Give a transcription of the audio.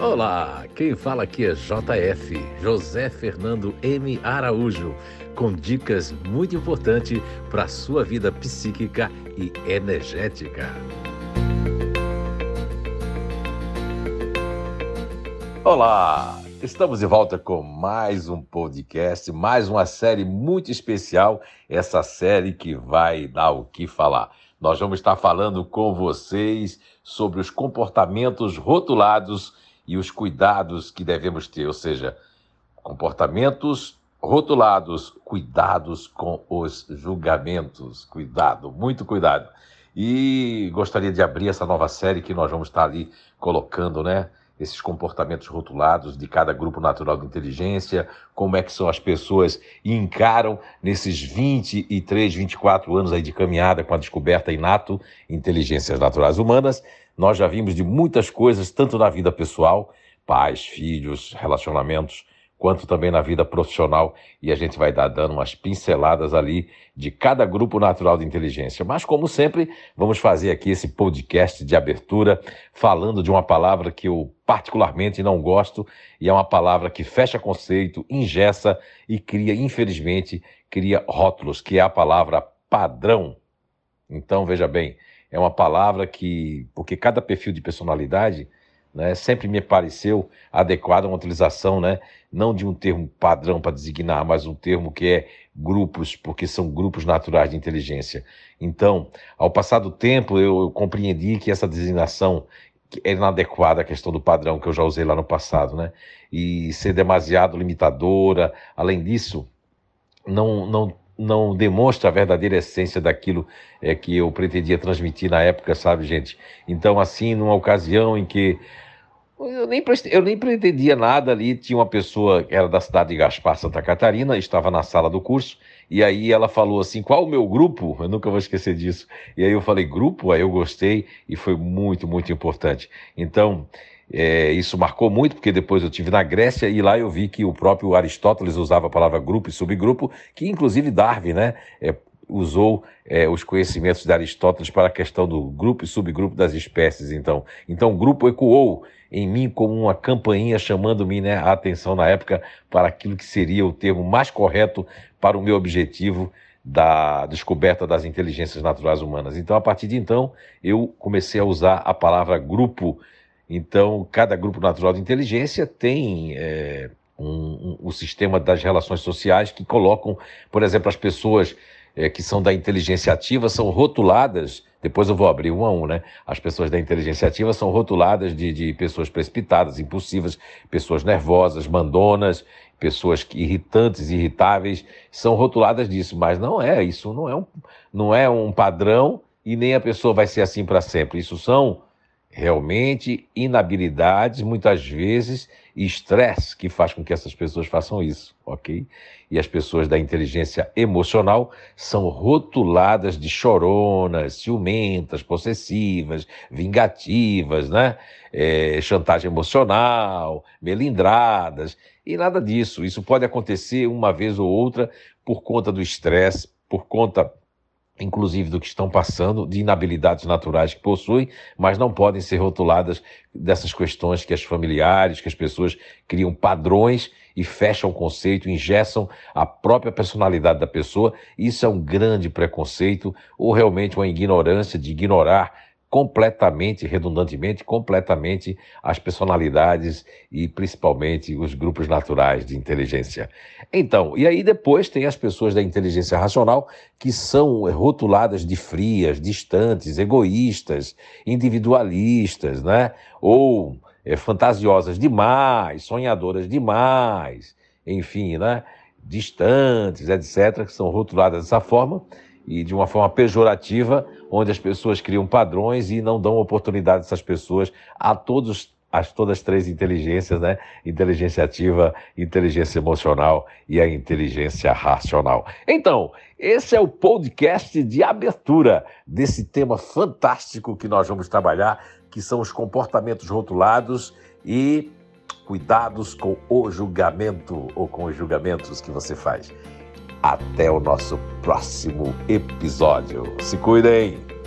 Olá, quem fala aqui é JF, José Fernando M. Araújo, com dicas muito importantes para a sua vida psíquica e energética. Olá, estamos de volta com mais um podcast, mais uma série muito especial, essa série que vai dar o que falar. Nós vamos estar falando com vocês sobre os comportamentos rotulados e os cuidados que devemos ter, ou seja, comportamentos rotulados, cuidados com os julgamentos. Cuidado, muito cuidado. E gostaria de abrir essa nova série que nós vamos estar ali colocando, né? Esses comportamentos rotulados de cada grupo natural de inteligência, como é que são as pessoas e encaram nesses 23, 24 anos aí de caminhada com a descoberta inato inteligências naturais humanas. Nós já vimos de muitas coisas, tanto na vida pessoal, pais, filhos, relacionamentos, quanto também na vida profissional, e a gente vai dar dando umas pinceladas ali de cada grupo natural de inteligência. Mas, como sempre, vamos fazer aqui esse podcast de abertura falando de uma palavra que eu particularmente não gosto, e é uma palavra que fecha conceito, ingessa e cria, infelizmente, cria rótulos, que é a palavra padrão. Então, veja bem, é uma palavra que, porque cada perfil de personalidade né, sempre me pareceu adequado a uma utilização, né, não de um termo padrão para designar, mas um termo que é grupos, porque são grupos naturais de inteligência. Então, ao passar do tempo, eu, eu compreendi que essa designação é inadequada à questão do padrão que eu já usei lá no passado, né? E ser demasiado limitadora. Além disso, não, não, não demonstra a verdadeira essência daquilo é, que eu pretendia transmitir na época, sabe, gente? Então, assim, numa ocasião em que eu nem, eu nem pretendia nada ali. Tinha uma pessoa que era da cidade de Gaspar, Santa Catarina, estava na sala do curso, e aí ela falou assim: qual o meu grupo? Eu nunca vou esquecer disso. E aí eu falei: grupo? Aí eu gostei e foi muito, muito importante. Então, é, isso marcou muito, porque depois eu tive na Grécia e lá eu vi que o próprio Aristóteles usava a palavra grupo e subgrupo, que inclusive Darwin né, é, usou é, os conhecimentos de Aristóteles para a questão do grupo e subgrupo das espécies. Então, então o grupo ecoou em mim como uma campainha chamando-me né, a atenção na época para aquilo que seria o termo mais correto para o meu objetivo da descoberta das inteligências naturais humanas. Então, a partir de então, eu comecei a usar a palavra grupo. Então, cada grupo natural de inteligência tem é, um, um, o sistema das relações sociais que colocam, por exemplo, as pessoas é, que são da inteligência ativa são rotuladas depois eu vou abrir um a um, né? As pessoas da inteligência ativa são rotuladas de, de pessoas precipitadas, impulsivas, pessoas nervosas, mandonas, pessoas irritantes, irritáveis, são rotuladas disso, mas não é, isso não é um, não é um padrão e nem a pessoa vai ser assim para sempre. Isso são realmente inabilidades, muitas vezes estresse que faz com que essas pessoas façam isso, ok? E as pessoas da inteligência emocional são rotuladas de choronas, ciumentas, possessivas, vingativas, né? É, chantagem emocional, melindradas, e nada disso. Isso pode acontecer uma vez ou outra por conta do estresse, por conta inclusive do que estão passando, de inabilidades naturais que possuem, mas não podem ser rotuladas dessas questões que as familiares, que as pessoas criam padrões e fecham o conceito, ingessam a própria personalidade da pessoa. Isso é um grande preconceito ou realmente uma ignorância de ignorar completamente, redundantemente, completamente as personalidades e principalmente os grupos naturais de inteligência. Então, e aí depois tem as pessoas da inteligência racional que são rotuladas de frias, distantes, egoístas, individualistas, né? Ou é, fantasiosas demais, sonhadoras demais, enfim, né? Distantes, etc., que são rotuladas dessa forma e de uma forma pejorativa, onde as pessoas criam padrões e não dão oportunidade essas pessoas a todos as todas as três inteligências, né? Inteligência ativa, inteligência emocional e a inteligência racional. Então, esse é o podcast de abertura desse tema fantástico que nós vamos trabalhar, que são os comportamentos rotulados e cuidados com o julgamento ou com os julgamentos que você faz. Até o nosso próximo episódio. Se cuidem!